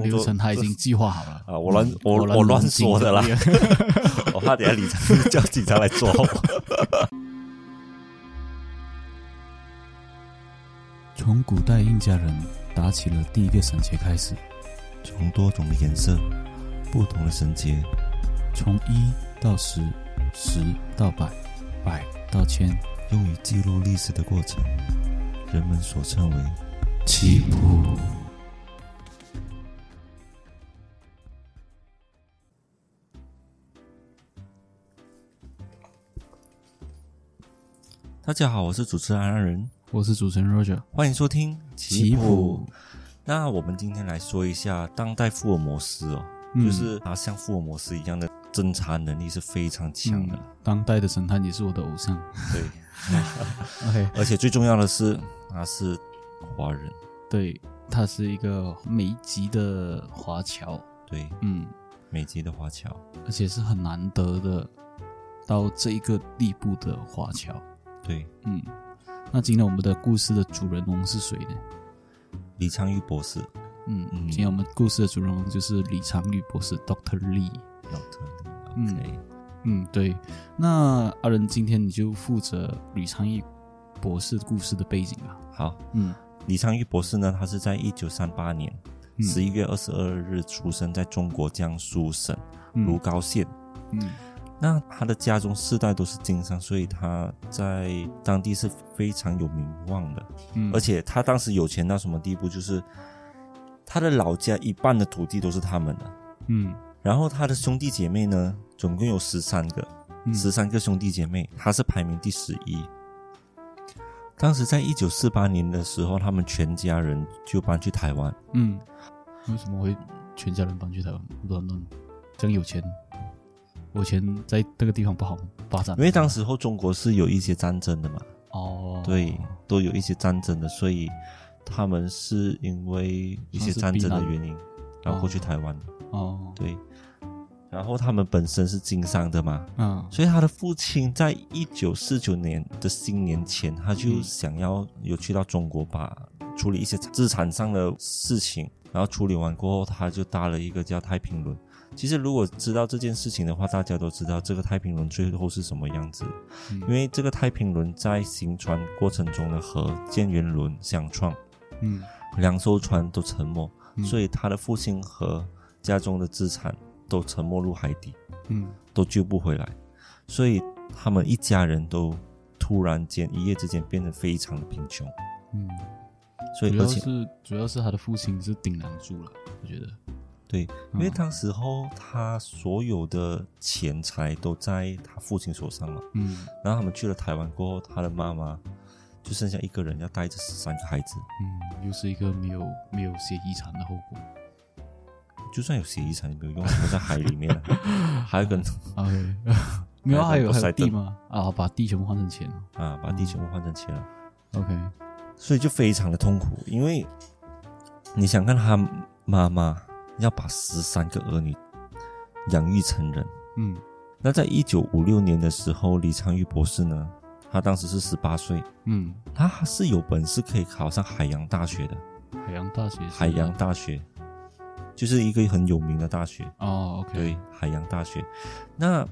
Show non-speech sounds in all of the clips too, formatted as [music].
工作流程他已经计划好了啊，我乱嗯我我乱说的啦 [laughs] 我怕等下李长 [laughs] 叫警察来抓我。[laughs] 从古代印加人打起了第一个绳结开始，从多种的颜色、不同的绳结，从一到十，十到百，百到千，用于记录历史的过程，人们所称为起步。大家好，我是主持人安仁，我是主持人 Roger。欢迎收听棋谱。那我们今天来说一下当代福尔摩斯哦，嗯。就是他像福尔摩斯一样的侦查能力是非常强的，嗯当代的神探也是我的偶像。对，[laughs] OK，而且最重要的是他是华人，对，他是一个美籍的华侨，对，嗯，美籍的华侨，而且是很难得的到这一个地步的华侨。对，嗯，那今天我们的故事的主人翁是谁呢？李昌钰博士嗯，嗯今天我们故事的主人翁就是李昌钰博士 Doctor Lee。，Doctor，嗯对。那阿仁，今天你就负责李昌钰博士故事的背景吧。好，嗯李昌钰博士呢，他是在一九三八年嗯十一月二十二日出生在中国江苏省嗯如皋县。嗯那他的家中世代都是经商，所以他在当地是非常有名望的。嗯，而且他当时有钱到什么地步，就是他的老家一半的土地都是他们的。嗯然后他的兄弟姐妹呢，总共有十三个，嗯十三个兄弟姐妹，他是排名第十一。当时在一九四八年的时候，他们全家人就搬去台湾。嗯，为什么会全家人搬去台湾？乱乱，这样有钱，我前在这个地方不好发展因。为当时候中国是有一些战争的嘛，哦，对，都有一些战争的，所以他们是因为一些战争的原因，然后过去台湾。哦，对，然后他们本身是经商的嘛，嗯所以他的父亲在一九四九年的新年前，他就嗯想要有去到中国把处理一些资产上的事情，然后处理完过后，他就搭了一个叫太平轮。其实如果知道这件事情的话，大家都知道这个太平轮最后是什么样子，嗯。因为这个太平轮在行船过程中呢和建元轮相撞，嗯。两艘船都沉没，嗯。所以他的父亲和家中的资产都沉没入海底。嗯。都救不回来，所以他们一家人都突然间一夜之间变得非常的贫穷，嗯，所以而且是主要是他的父亲是顶梁柱了，我觉得。对，因为嗯当时候他所有的钱财都在他父亲手上嘛，嗯然后他们去了台湾过后，他的妈妈就剩下一个人要带着十三个孩子，嗯，又是一个没有没有写遗产的后果。就算有写遗产也没有用，都在海里面了，[laughs] 还有一个 OK，没有啊，还有还有地吗？啊，把地全部换成钱了。啊，把地全部换成钱了。OK，所以就非常的痛苦，因为你想看他妈妈要把十三个儿女养育成人。嗯。那在一九五六年的时候，李昌钰博士呢，他当时是十八岁，嗯，他是有本事可以考上海洋大学的。海洋大学海洋大学。就是一个很有名的大学，哦，OK，对，海洋大学。那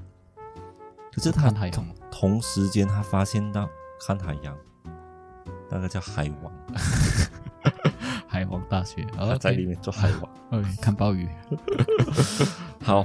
可是他同同时间，他发现到看海洋，那个叫海王，[laughs] 海王大学，他在里面做海王。[laughs] 看鲍鱼。[laughs] 好，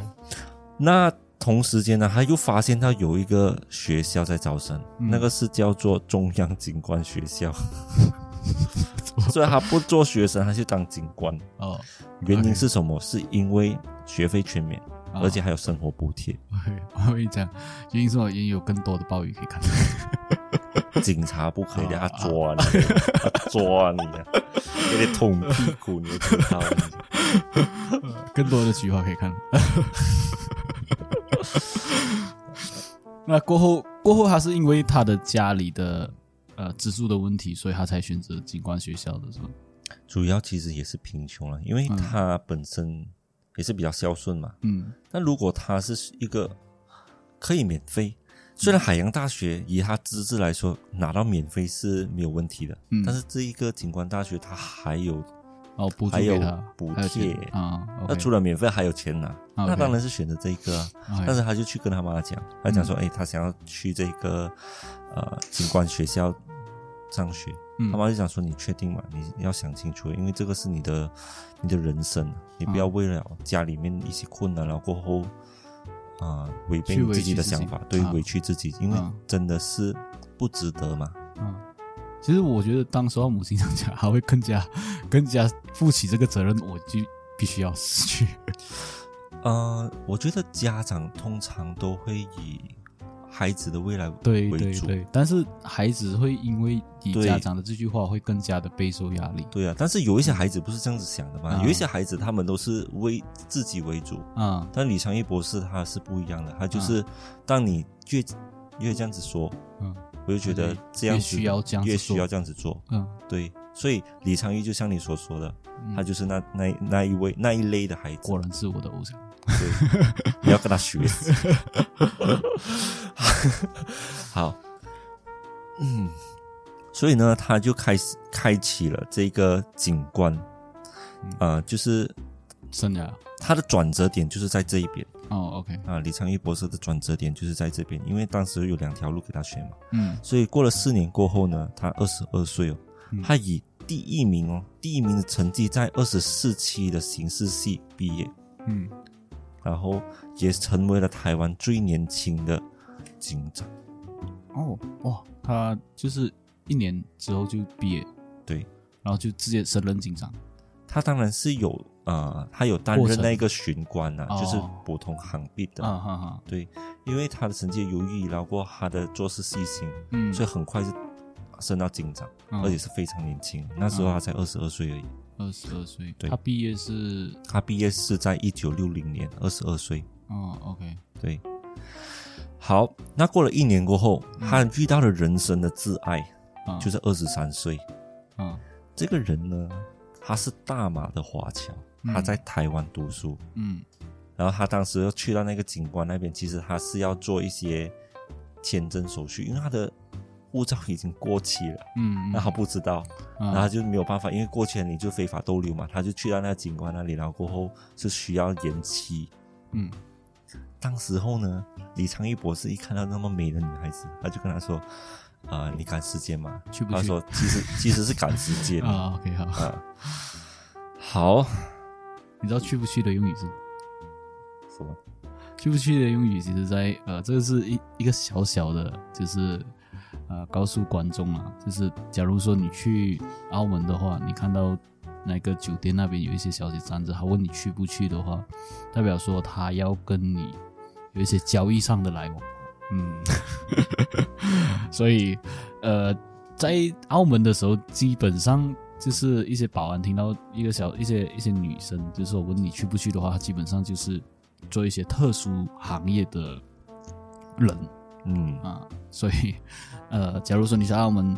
那同时间呢，他又发现到有一个学校在招生，嗯那个是叫做中央警官学校。[laughs] 所以他不做学生，他去当警官。哦，原因是什么？是因为学费全免，哦而且还有生活补贴。[laughs] 我跟你讲，原因是我也有更多的鲍鱼可以看。[laughs] 警察不可以他抓你，他 [laughs] 抓你啊，给你捅屁股，你就知道了。更多的菊花可以看。那过后，过后他是因为他的家里的呃资助的问题，所以他才选择警官学校的是吧？主要其实也是贫穷了，因为嗯他本身也是比较孝顺嘛。嗯。那如果他是一个可以免费，虽然海洋大学以他资质来说拿到免费是没有问题的，嗯。但是这一个警官大学它还有哦，还有补贴。啊。那除了免费还有钱拿，那当然是选择这一个啊。但是他就去跟他妈讲，他讲说，哎、他想要去这个呃警官学校上学。嗯他妈就讲说，你确定吗？你要想清楚，因为这个是你的你的人生，你不要为了家里面一些困难，然后过后啊、违背你自己的想法，对，啊委屈自己，因为嗯真的是不值得嘛。嗯，其实我觉得当时候母亲这样讲，还会更加 [laughs] 更加负起这个责任，我就必须要死去。[laughs] 呃，我觉得家长通常都会以孩子的未来对为主。对对，但是孩子会因为你家长的这句话，会更加的备受压力。对啊，但是有一些孩子不是这样子想的嘛，啊有一些孩子他们都是为自己为主，啊但李长义博士他是不一样的，他就是当你越越这样子说，嗯。我就觉得这样子越需要这样越需要这样子做，嗯，对，所以李昌钰就像你所说的，嗯。他就是那那那一位那一类的孩子。果，然是我的偶像。对，[laughs] 你要跟他学。习。[laughs] 好，嗯，所以呢，他就开始开启了这个景观，啊呃，就是真的他的转折点就是在这一边。哦，OK，啊。李昌钰博士的转折点就是在这边，因为当时有两条路给他选嘛，嗯。所以过了四年过后呢，他二十二岁哦，嗯他以第一名哦，第一名的成绩在二十四期的刑事系毕业，嗯，然后也成为了台湾最年轻的警长。哦哇，他就是一年之后就毕业，对，然后就直接升任警长。他当然是有呃，他有担任那个巡官啊，哦就是普通行毕的。啊哈哈，对，因为他的成绩优异，然后他的做事细心，嗯，所以很快就升到警长，嗯。而且是非常年轻。那时候他才二十二岁而已。二十二岁，对。他毕业是？他毕业是在一九六零年，二十二岁。哦，OK，对，好，那过了一年过后，他遇到了人生的挚爱，啊，就是二十三岁。嗯，这个人呢，他是大马的华侨，嗯。他在台湾读书，嗯。然后他当时要去到那个警官那边，其实他是要做一些签证手续，因为他的护照已经过期了，嗯，那他不知道，嗯然后他就没有办法，因为过期了你就非法逗留嘛，他就去到那个警官那里，然后过后是需要延期。嗯当时候呢，李昌钰博士一看到那么美的女孩子，他就跟他说：“啊、你赶时间吗？”去不去他说：“其实 [laughs] 其实是赶时间啊，OK 好，啊。”好，[laughs] 你知道去不去的用语是？什么？去不去的用语，其实在呃，这个是一一个小小的，就是呃，告诉观众啊，就是假如说你去澳门的话，你看到那个酒店那边有一些小姐站着，她问你去不去的话，代表说他要跟你有一些交易上的来往，嗯，[laughs] 所以呃，在澳门的时候，基本上。就是一些保安听到一个小一些一些女生，就是说问你去不去的话，他基本上就是做一些特殊行业的人嗯，啊，所以 [laughs] 呃，假如说你在澳门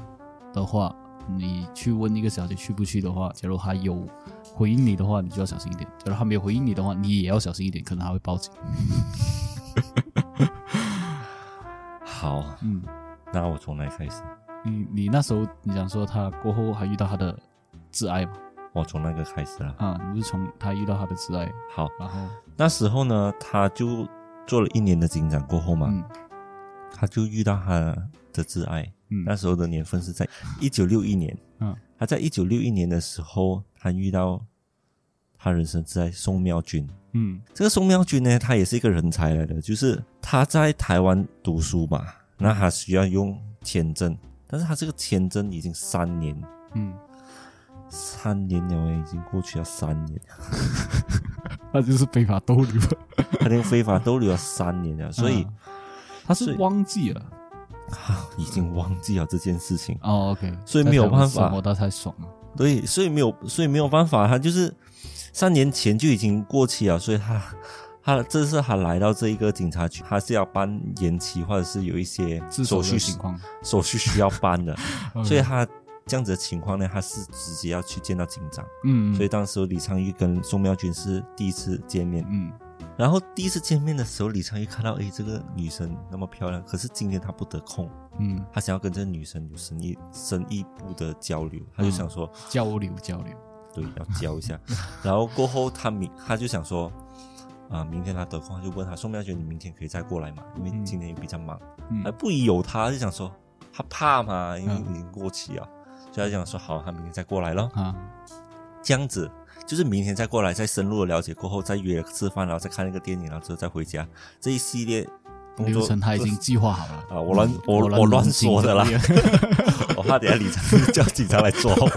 的话，你去问一个小姐去不去的话，假如她有回应你的话，你就要小心一点；假如她没有回应你的话，你也要小心一点，可能还会报警。好，嗯，那我从哪开始？你你那时候你想说他过后还遇到他的挚爱吗？我从那个开始了。啊，你不是从他遇到他的挚爱，好，然后那时候呢，他就做了一年的警长过后嘛，嗯他就遇到他的挚爱。嗯。那时候的年份是在一九六一年。嗯。他在一九六一年的时候，他遇到他人生挚爱宋妙君。嗯。这个宋妙君呢，他也是一个人才来的，就是他在台湾读书嘛，那他需要用签证，但是他这个签证已经三年，嗯，三年了诶，已经过去了三年，[laughs] 他就是非法逗留，[laughs] 他连非法逗留了三年了，所以啊他是忘记了。啊 [laughs] 已经忘记了这件事情。哦，OK，所以没有办法。活到太爽了。对，所以没有，所以没有办法，他就是三年前就已经过期了，所以他他这次他来到这一个警察局，他是要办延期或者是有一些手续情况，手续需要办的。[laughs] 所以他这样子的情况呢，他是直接要去见到警长，嗯，所以当时李昌钰跟宋妙君是第一次见面，嗯然后第一次见面的时候，李昌钰看到诶这个女生那么漂亮，可是今天他不得空，嗯，他想要跟这个女生有深一深一步的交流，他就想说。交流交流，对，要交一下。[laughs] 然后过后他明他就想说，啊，明天他得空，就问他宋妙娟，你明天可以再过来嘛？因为今天也比较忙，还不疑有他，就想说他怕嘛，因为已经过期了，所以他想说好，他明天再过来了啊，这样子。就是明天再过来，再深入的了解过后，再约吃饭，然后再看那个电影，然后之后再回家。这一系列流程他已经计划好了啊！我乱我我乱说的啦，[laughs] 我怕等下李长叫警察来抓我。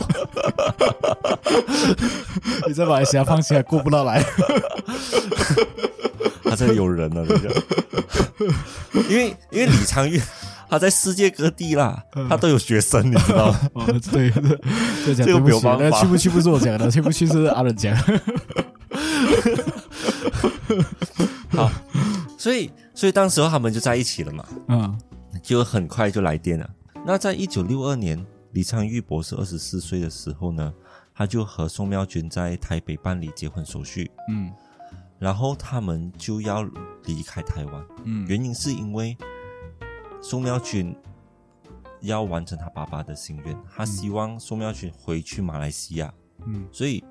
你在马来西亚放起来过不到来，[laughs] 他这里有人了，等一下，因为因为李昌钰。他在世界各地啦，他都有学生，你知道吗？[laughs] 对，这个没有办法。去不去不是我讲的，去不去是阿伦讲。好，所以所以当时候他们就在一起了嘛，嗯，就很快就来电了。那在一九六二年，李昌钰博士二十四岁的时候呢，他就和宋妙娟在台北办理结婚手续，嗯，然后他们就要离开台湾，嗯，原因是因为。宋妙君要完成他爸爸的心愿，他希望宋妙君回去马来西亚。嗯，所以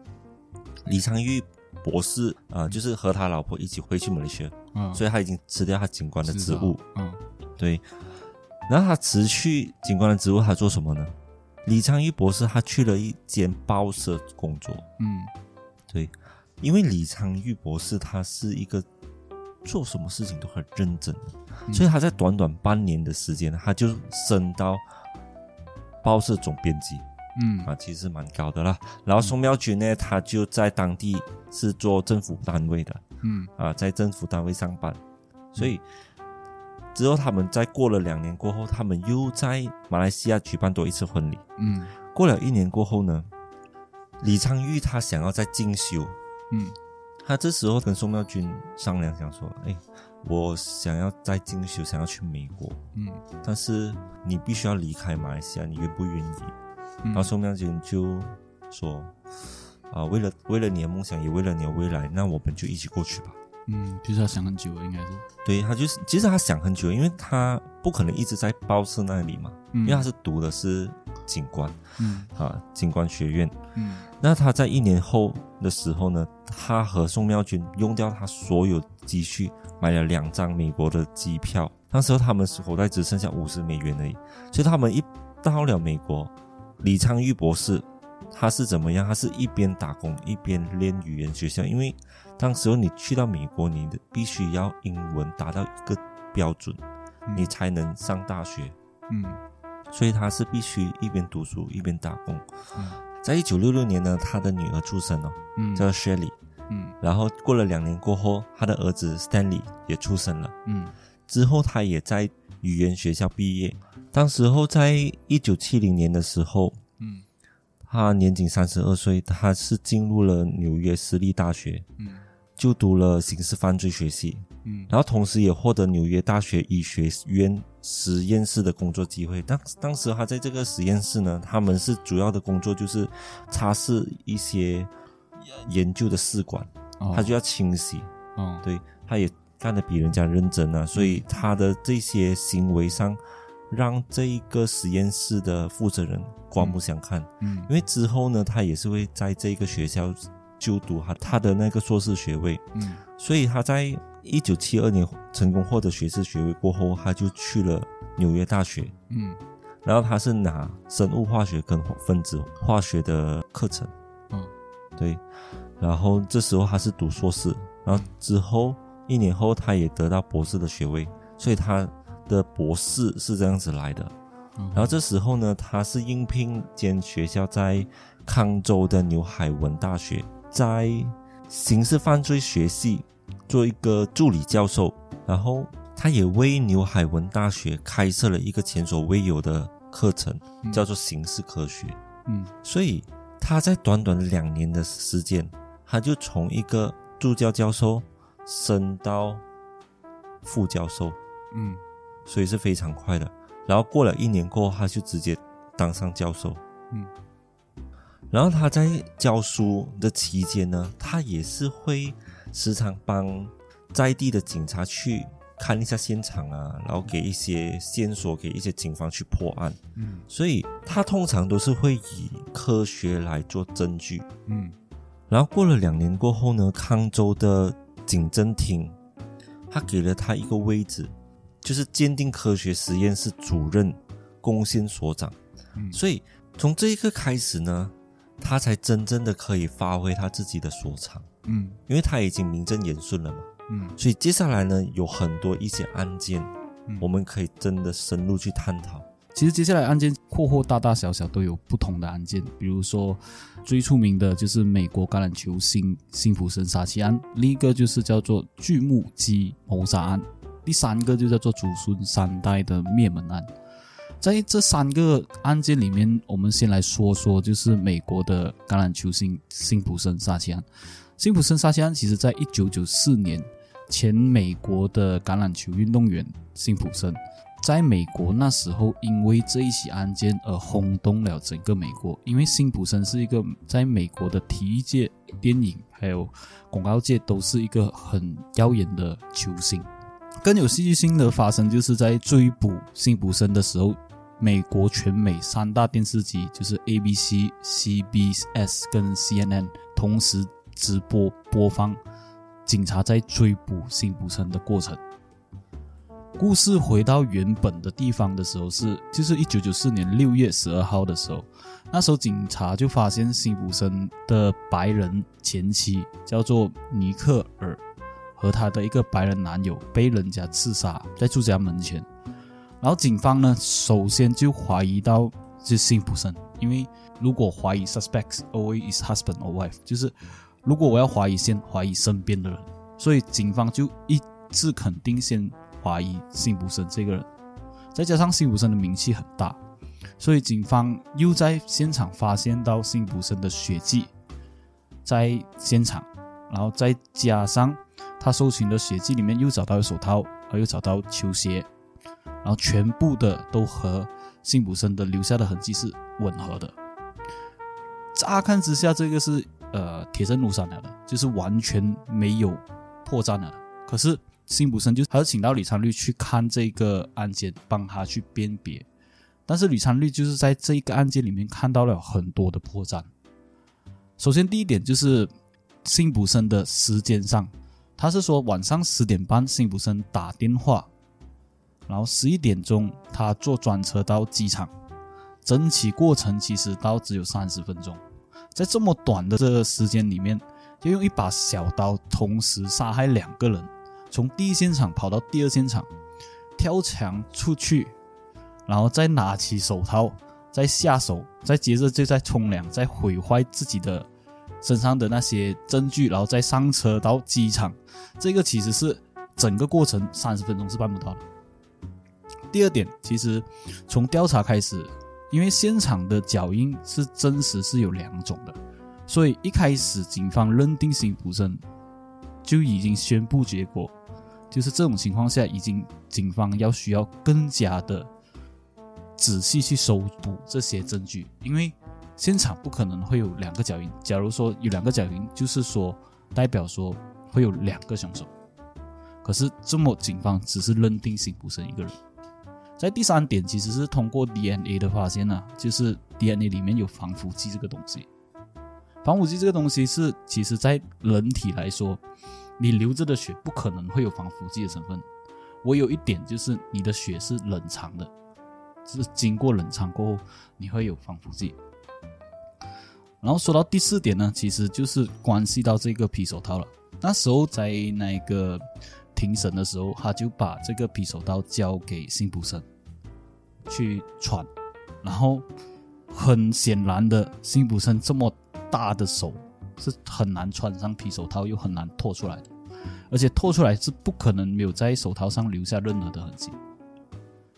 李昌钰博士啊，就是和他老婆一起回去马来西亚。嗯，所以他已经辞掉他警官的职务。嗯，对。然后他辞去警官的职务，他做什么呢？李昌钰博士他去了一间报社工作。嗯，对，因为李昌钰博士他是一个。做什么事情都很认真，所以他在短短半年的时间，他就升到报社总编辑，嗯。啊，其实蛮高的啦。然后宋妙君呢，他就在当地是做政府单位的，嗯。啊，在政府单位上班。所以之后他们在过了两年过后，他们又在马来西亚举办多一次婚礼。嗯，过了一年过后呢，李昌钰他想要再进修，嗯。他这时候跟宋妙君商量，想说：“哎，我想要再进修，想要去美国，嗯，但是你必须要离开马来西亚，你愿不愿意？”然后宋妙君就说：“啊，为了为了你的梦想，也为了你的未来，那我们就一起过去吧。”嗯，就是他想很久了，应该是。对他就是，其实他想很久，因为他不可能一直在报社那里嘛，因为他是读的是警官，嗯，啊，警官学院，嗯。那他在一年后的时候呢，他和宋妙君用掉他所有积蓄，买了两张美国的机票。那时候他们口袋只剩下五十美元而已。所以他们一到了美国，李昌钰博士他是怎么样？他是一边打工一边练语言学校，因为当时候你去到美国，你的必须要英文达到一个标准，你才能上大学。嗯，所以他是必须一边读书一边打工。在一九六六年呢，他的女儿出生了，嗯，叫 Shelly，嗯，然后过了两年过后，他的儿子 Stanley 也出生了，嗯，之后他也在语言学校毕业。当时候在一九七零年的时候，嗯，他年仅三十二岁，他是进入了纽约私立大学，嗯，就读了刑事犯罪学系。嗯，然后同时也获得纽约大学医学院实验室的工作机会。当当时他在这个实验室呢，他们是主要的工作就是擦拭一些研究的试管，他就要清洗。嗯，对，他也干得比人家认真啊，所以他的这些行为上，让这一个实验室的负责人刮目相看。嗯，因为之后呢，他也是会在这个学校就读他他的那个硕士学位。嗯，所以他在。一九七二年成功获得学士学位过后，他就去了纽约大学。嗯，然后他是拿生物化学跟分子化学的课程。嗯，对。然后这时候他是读硕士，然后之后一年后他也得到博士的学位，所以他的博士是这样子来的。然后这时候呢，他是应聘兼学校在康州的牛海文大学，在刑事犯罪学系。做一个助理教授，然后他也为纽海文大学开设了一个前所未有的课程，叫做刑事科学。嗯，所以他在短短的两年的时间，他就从一个助教教授升到副教授。嗯，所以是非常快的。然后过了一年过后，他就直接当上教授。嗯，然后他在教书的期间呢，他也是会。时常帮在地的警察去看一下现场啊，然后给一些线索给一些警方去破案。嗯所以他通常都是会以科学来做证据。嗯然后过了两年过后呢，康州的警侦厅，他给了他一个位置，就是鉴定科学实验室主任贡献所长。嗯所以从这一刻开始呢，他才真正的可以发挥他自己的所长，嗯因为他已经名正言顺了嘛。嗯所以接下来呢，有很多一些案件，嗯我们可以真的深入去探讨。其实接下来案件或或大大小小都有不同的案件，比如说最出名的就是美国橄榄球星辛普森杀妻案，另一个就是叫做巨木鸡谋杀案，第三个就叫做祖孙三代的灭门案。在这三个案件里面，我们先来说说就是美国的橄榄球星辛普森杀妻案。辛普森杀妻案其实在一九九四年，前美国的橄榄球运动员辛普森。在美国那时候，因为这一起案件而轰动了整个美国。因为辛普森是一个在美国的体育界、电影还有广告界都是一个很耀眼的球星。更有戏剧性的发生，就是在追捕辛普森的时候，美国全美三大电视机就是 ABC、CBS 跟 CNN 同时直播播放警察在追捕辛普森的过程。故事回到原本的地方的时候是，就是一九九四年六月十二号的时候，那时候警察就发现辛普森的白人前妻叫做尼克尔和他的一个白人男友被人家刺杀在住家门前，然后警方呢首先就怀疑到是辛普森，因为如果怀疑 suspects always is husband or wife，就是如果我要怀疑先怀疑身边的人，所以警方就一致肯定先。怀疑辛普森这个人，再加上辛普森的名气很大，所以警方又在现场发现到辛普森的血迹在现场，然后再加上他搜寻的血迹里面又找到手套，而又找到球鞋，然后全部的都和辛普森的留下的痕迹是吻合的。乍看之下，这个是呃铁证如山了的，就是完全没有破绽了的。可是辛普森就还是请到李昌钰去看这个案件，帮他去辨别。但是李昌钰就是在这一个案件里面看到了很多的破绽。首先第一点就是辛普森的时间上，他是说晚上十点半辛普森打电话，然后十一点钟他坐专车到机场，整起过程其实到只有三十分钟，在这么短的这个时间里面，要用一把小刀同时杀害两个人。从第一现场跑到第二现场，跳墙出去，然后再拿起手套，再下手，再接着就再冲凉，再毁坏自己的身上的那些证据，然后再上车到机场。这个其实是整个过程三十分钟是办不到的。第二点，其实从调查开始，因为现场的脚印是真实是有两种的，所以一开始警方认定辛普森就已经宣布结果。就是这种情况下，已经警方要需要更加的仔细去搜捕这些证据，因为现场不可能会有两个脚印。假如说有两个脚印，就是说代表说会有两个凶手。可是这么警方只是认定辛普森一个人。在第三点，其实是通过 DNA 的发现呢、就是 DNA 里面有防腐剂这个东西。防腐剂这个东西是，其实在人体来说。你流着的血不可能会有防腐剂的成分，唯有一点就是你的血是冷藏的，是经过冷藏过后你会有防腐剂。然后说到第四点呢，其实就是关系到这个皮手套了。那时候在那个庭审的时候，他就把这个皮手套交给辛普森去穿，然后很显然的，辛普森这么大的手。是很难穿上皮手套，又很难脱出来的，而且脱出来是不可能没有在手套上留下任何的痕迹。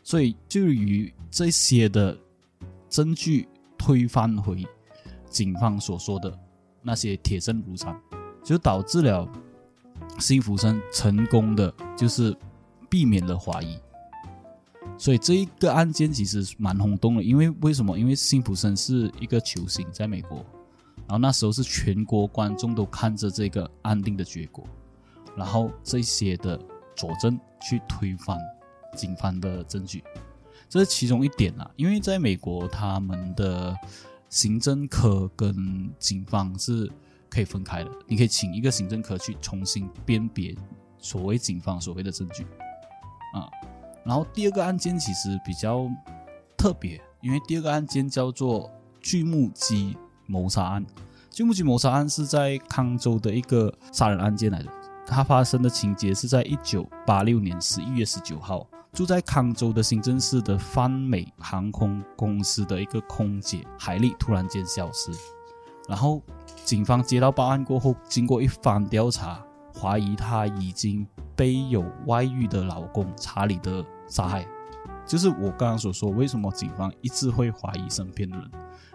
所以，就于这些的证据推翻回警方所说的那些铁证如山，就导致了辛普森成功的就是避免了怀疑。所以这一个案件其实蛮轰动的，因为为什么？因为辛普森是一个球星，在美国。然后那时候是全国观众都看着这个安定的结果，然后这些的佐证去推翻警方的证据，这是其中一点啊。因为在美国，他们的行政科跟警方是可以分开的，你可以请一个行政科去重新辨别所谓警方所谓的证据啊。然后第二个案件其实比较特别，因为第二个案件叫做锯木机谋杀案。锯木机谋杀案是在康州的一个杀人案件来的。它发生的情节是在一九八六年十一月十九号，住在康州的新镇市的泛美航空公司的一个空姐海丽突然间消失，然后警方接到报案过后，经过一番调查，怀疑她已经被有外遇的老公查理的杀害。就是我刚刚所说，为什么警方一直会怀疑身边的人，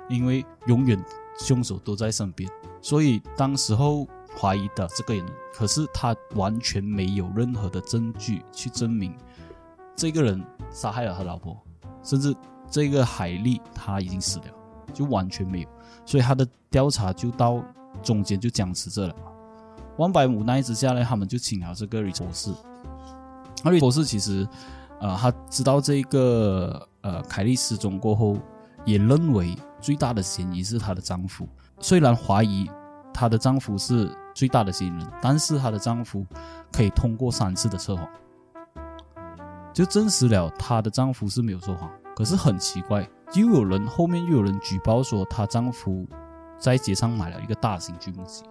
因为永远凶手都在身边，所以当时候。怀疑的这个人，可是他完全没有任何的证据去证明这个人杀害了他老婆，甚至这个海莉他已经死了，就完全没有，所以他的调查就到中间就僵持着了。万百无奈之下呢，他们就请了这个瑞博士。那瑞博士其实，呃，他知道这个呃凯莉失踪过后，也认为最大的嫌疑是她的丈夫，虽然怀疑她的丈夫是。最大的嫌疑人，但是她的丈夫可以通过三次的测谎，就证实了她的丈夫是没有说谎。可是很奇怪，又有人后面又有人举报说她丈夫在街上买了一个大型锯木机，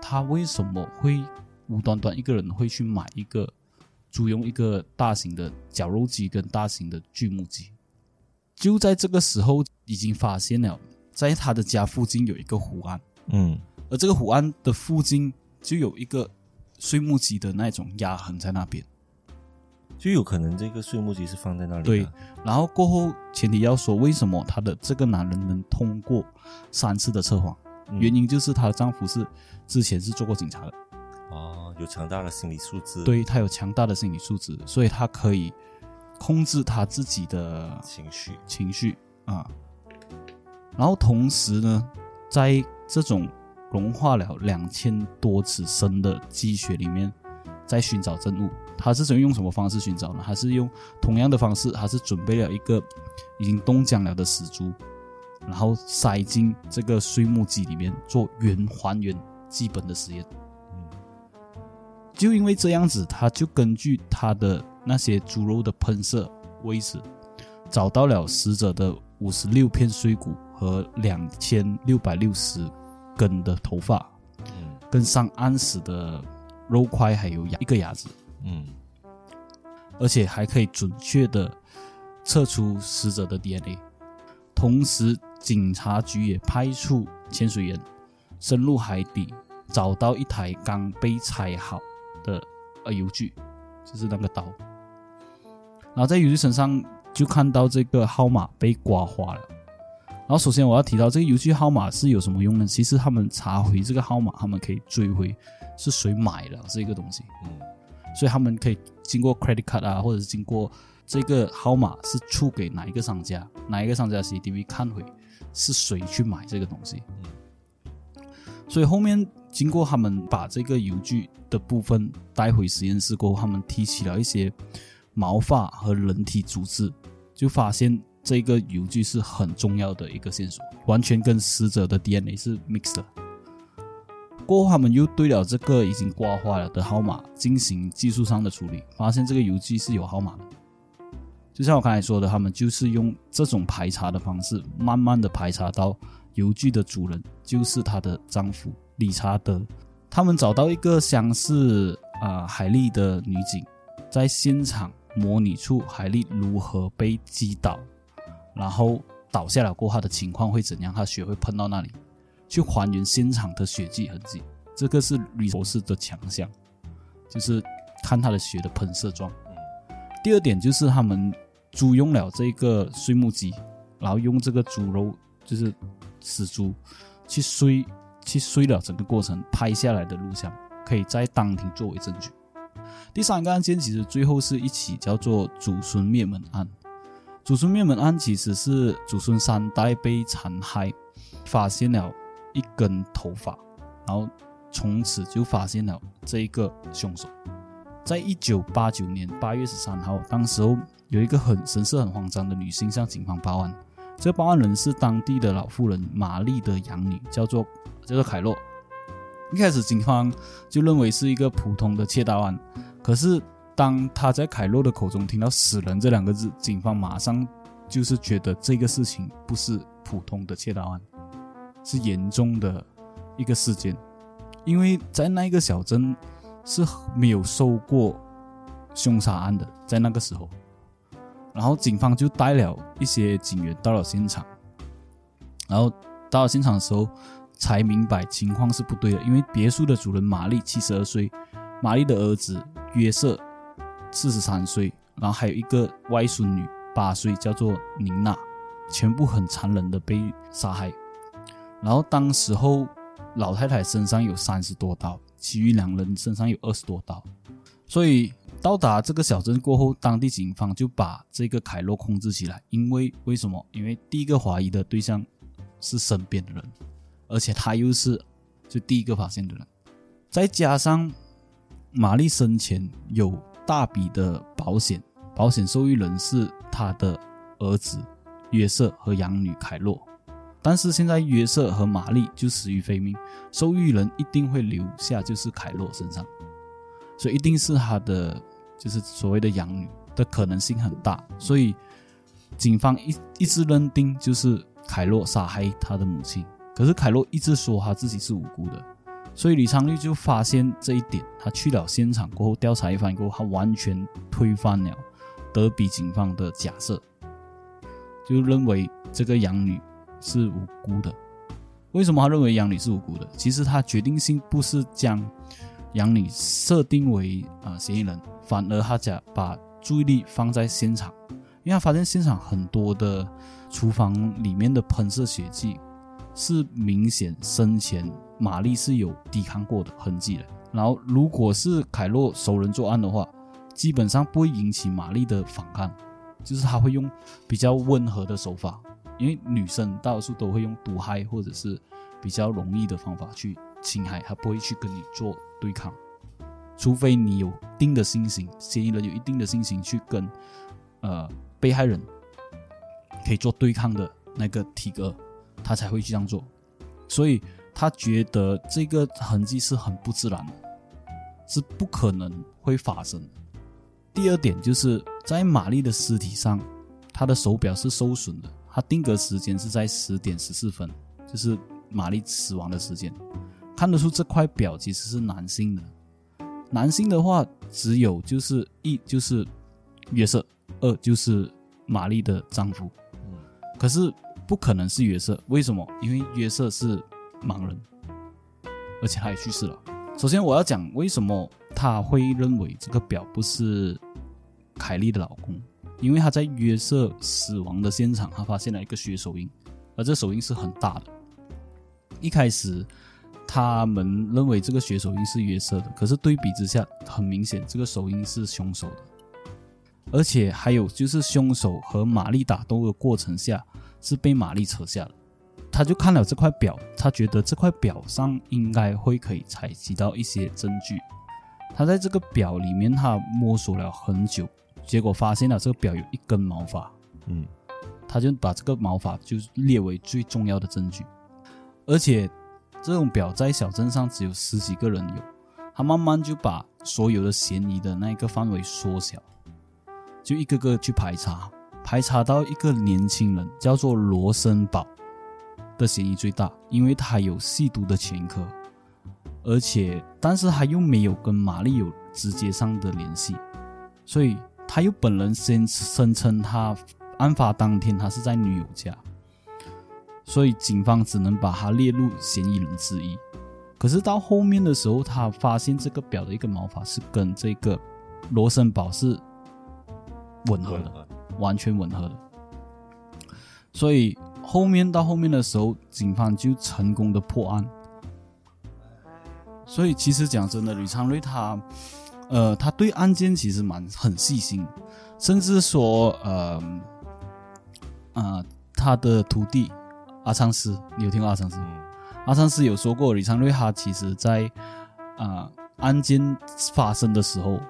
她为什么会无端端一个人会去买一个租用一个大型的绞肉机跟大型的锯木机？就在这个时候，已经发现了在她的家附近有一个湖岸，嗯。而这个湖岸的附近就有一个碎木机的那种压痕在那边，就有可能这个碎木机是放在那里。对，然后过后前提要说，为什么她的这个男人能通过三次的测谎？原因就是她的丈夫是之前是做过警察的，哦，有强大的心理素质。对他有强大的心理素质，所以他可以控制他自己的情绪情绪啊。然后同时呢，在这种融化了两千多尺深的积雪里面，在寻找证物。他是用用什么方式寻找呢？还是用同样的方式？还是准备了一个已经冻僵了的死猪，然后塞进这个碎木机里面做原还原基本的实验。就因为这样子，他就根据他的那些猪肉的喷射位置，找到了死者的五十六片碎骨和两千六百六十。根的头发，嗯，跟上安死的肉块，还有牙一个牙子，嗯，而且还可以准确的测出死者的 DNA。同时，警察局也派出潜水员深入海底，找到一台刚被拆好的呃油锯，就是那个刀。然后在油锯身上就看到这个号码被刮花了。然后，首先我要提到这个邮局号码是有什么用呢？其实他们查回这个号码，他们可以追回是谁买了这个东西。嗯，所以他们可以经过 credit card 啊，或者是经过这个号码是出给哪一个商家，哪一个商家 CDV 看回是谁去买这个东西。嗯，所以后面经过他们把这个邮局的部分带回实验室过后，他们提起了一些毛发和人体组织，就发现。这个邮局是很重要的一个线索，完全跟死者的 DNA 是 mix 的。过后，他们又对了这个已经刮花了的号码进行技术上的处理，发现这个邮局是有号码的。就像我刚才说的，他们就是用这种排查的方式，慢慢的排查到邮局的主人就是她的丈夫理查德。他们找到一个相似啊海莉的女警，在现场模拟出海莉如何被击倒。然后倒下来过后的情况会怎样？他血会喷到那里，去还原现场的血迹痕迹。这个是吕博士的强项，就是看他的血的喷射状。第二点就是他们租用了这个碎木机，然后用这个猪肉，就是死猪，去碎去碎了整个过程拍下来的录像，可以在当庭作为证据。第三个案件其实最后是一起叫做祖孙灭门案。祖孙灭门案其实是祖孙三代被残害，发现了一根头发，然后从此就发现了这一个凶手。在一九八九年八月十三号，当时候有一个很神色很慌张的女性向警方报案，这个报案人是当地的老妇人玛丽的养女，叫做叫做凯洛。一开始警方就认为是一个普通的窃盗案，可是当他在凯洛的口中听到“死人”这两个字，警方马上就是觉得这个事情不是普通的窃盗案，是严重的一个事件，因为在那个小镇是没有受过凶杀案的，在那个时候，然后警方就带了一些警员到了现场，然后到了现场的时候。才明白情况是不对的，因为别墅的主人玛丽七十二岁，玛丽的儿子约瑟四十三岁，然后还有一个外孙女八岁，叫做宁娜，全部很残忍的被杀害。然后当时候老太太身上有三十多刀，其余两人身上有二十多刀。所以到达这个小镇过后，当地警方就把这个凯洛控制起来。因为为什么？因为第一个怀疑的对象是身边的人。而且他又是就第一个发现的人，再加上玛丽生前有大笔的保险，保险受益人是他的儿子约瑟和养女凯洛，但是现在约瑟和玛丽就死于非命，受益人一定会留下就是凯洛身上，所以一定是他的就是所谓的养女的可能性很大，所以警方一一直认定就是凯洛杀害他的母亲。可是凯洛一直说他自己是无辜的，所以李昌钰就发现这一点。他去了现场过后调查一番过后，他完全推翻了德比警方的假设，就认为这个养女是无辜的。为什么他认为养女是无辜的？其实他决定性不是将养女设定为啊嫌疑人，反而他假把注意力放在现场，因为他发现现场很多的厨房里面的喷射血迹。是明显生前玛丽是有抵抗过的痕迹的。然后，如果是凯洛熟人作案的话，基本上不会引起玛丽的反抗，就是他会用比较温和的手法，因为女生大多数都会用毒害或者是比较容易的方法去侵害，他不会去跟你做对抗，除非你有一定的信心，嫌疑人有一定的信心去跟呃被害人可以做对抗的那个体格。他才会去这样做，所以他觉得这个痕迹是很不自然的，是不可能会发生。第二点就是在玛丽的尸体上，她的手表是受损的，她定格时间是在十点十四分，就是玛丽死亡的时间，看得出这块表其实是男性的。男性的话，只有就是一就是约瑟，二就是玛丽的丈夫。可是。不可能是约瑟，为什么？因为约瑟是盲人，而且他也去世了。首先，我要讲为什么他会认为这个表不是凯莉的老公，因为他在约瑟死亡的现场，他发现了一个血手印，而这手印是很大的。一开始，他们认为这个血手印是约瑟的，可是对比之下，很明显这个手印是凶手的。而且还有就是凶手和玛丽打斗的过程下。是被玛丽扯下的，他就看了这块表，他觉得这块表上应该会可以采集到一些证据。他在这个表里面，他摸索了很久，结果发现了这个表有一根毛发，嗯，他就把这个毛发就列为最重要的证据。而且这种表在小镇上只有十几个人有，他慢慢就把所有的嫌疑的那个范围缩小，就一个个去排查。排查到一个年轻人叫做罗森堡的嫌疑最大，因为他有吸毒的前科，而且但是他又没有跟玛丽有直接上的联系，所以他又本人先声称他案发当天他是在女友家，所以警方只能把他列入嫌疑人之一。可是到后面的时候，他发现这个表的一个毛发是跟这个罗森堡是吻合的。完全吻合的，所以后面到后面的时候，警方就成功的破案。所以其实讲真的，吕昌瑞他，呃，他对案件其实蛮很细心，甚至说，呃，啊，他的徒弟阿昌师，你有听过阿昌师？阿昌师有说过，吕昌瑞他其实在啊案件发生的时候，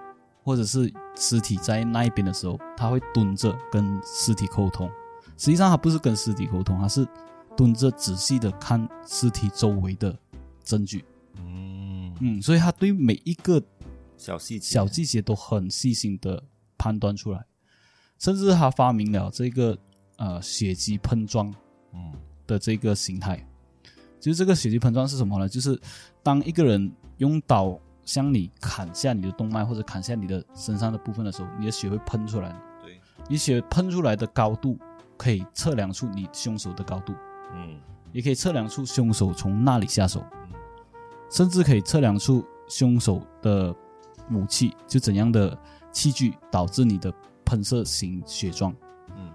或者是尸体在那一边的时候，他会蹲着跟尸体沟通。实际上，他不是跟尸体沟通，他是蹲着仔细的看尸体周围的证据。嗯，嗯，所以他对每一个小细节，小细节都很细心的判断出来，甚至他发明了这个呃血迹喷装嗯的这个形态。就是这个血迹喷装是什么呢？就是当一个人用刀向你砍下你的动脉或者砍下你的身上的部分的时候，你的血会喷出来。对，你血喷出来的高度可以测量出你凶手的高度，嗯也可以测量出凶手从那里下手，嗯甚至可以测量出凶手的武器，就怎样的器具导致你的喷射型血状。嗯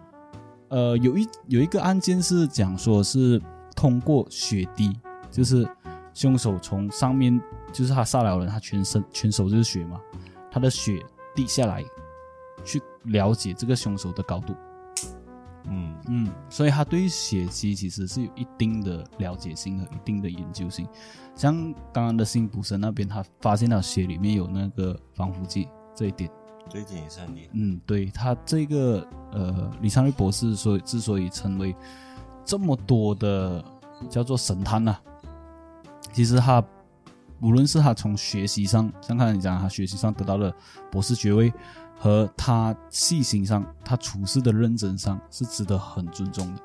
呃，有一有一个案件是讲说是通过血滴，就是凶手从上面，就是他杀了人，他全身全手就是血嘛，他的血滴下来，去了解这个凶手的高度。嗯嗯，所以他对血迹其实是有一定的了解性和一定的研究性。像刚刚的辛普森那边，他发现了血里面有那个防腐剂这一点，这一点也是很厉害。嗯，对他这个呃，李昌钰博士所以之所以成为这么多的叫做神探呐、其实他无论是他从学习上，像刚才你讲，他学习上得到了博士学位，和他细心上，他处事的认真上，是值得很尊重的。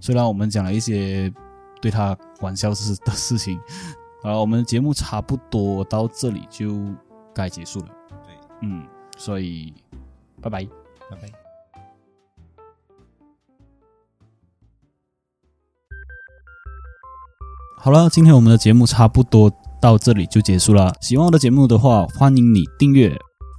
虽然我们讲了一些对他玩笑事的事情，啊，我们节目差不多到这里就该结束了。对，嗯，所以拜拜。拜拜。好了，今天我们的节目差不多到这里就结束了。喜欢我的节目的话，欢迎你订阅、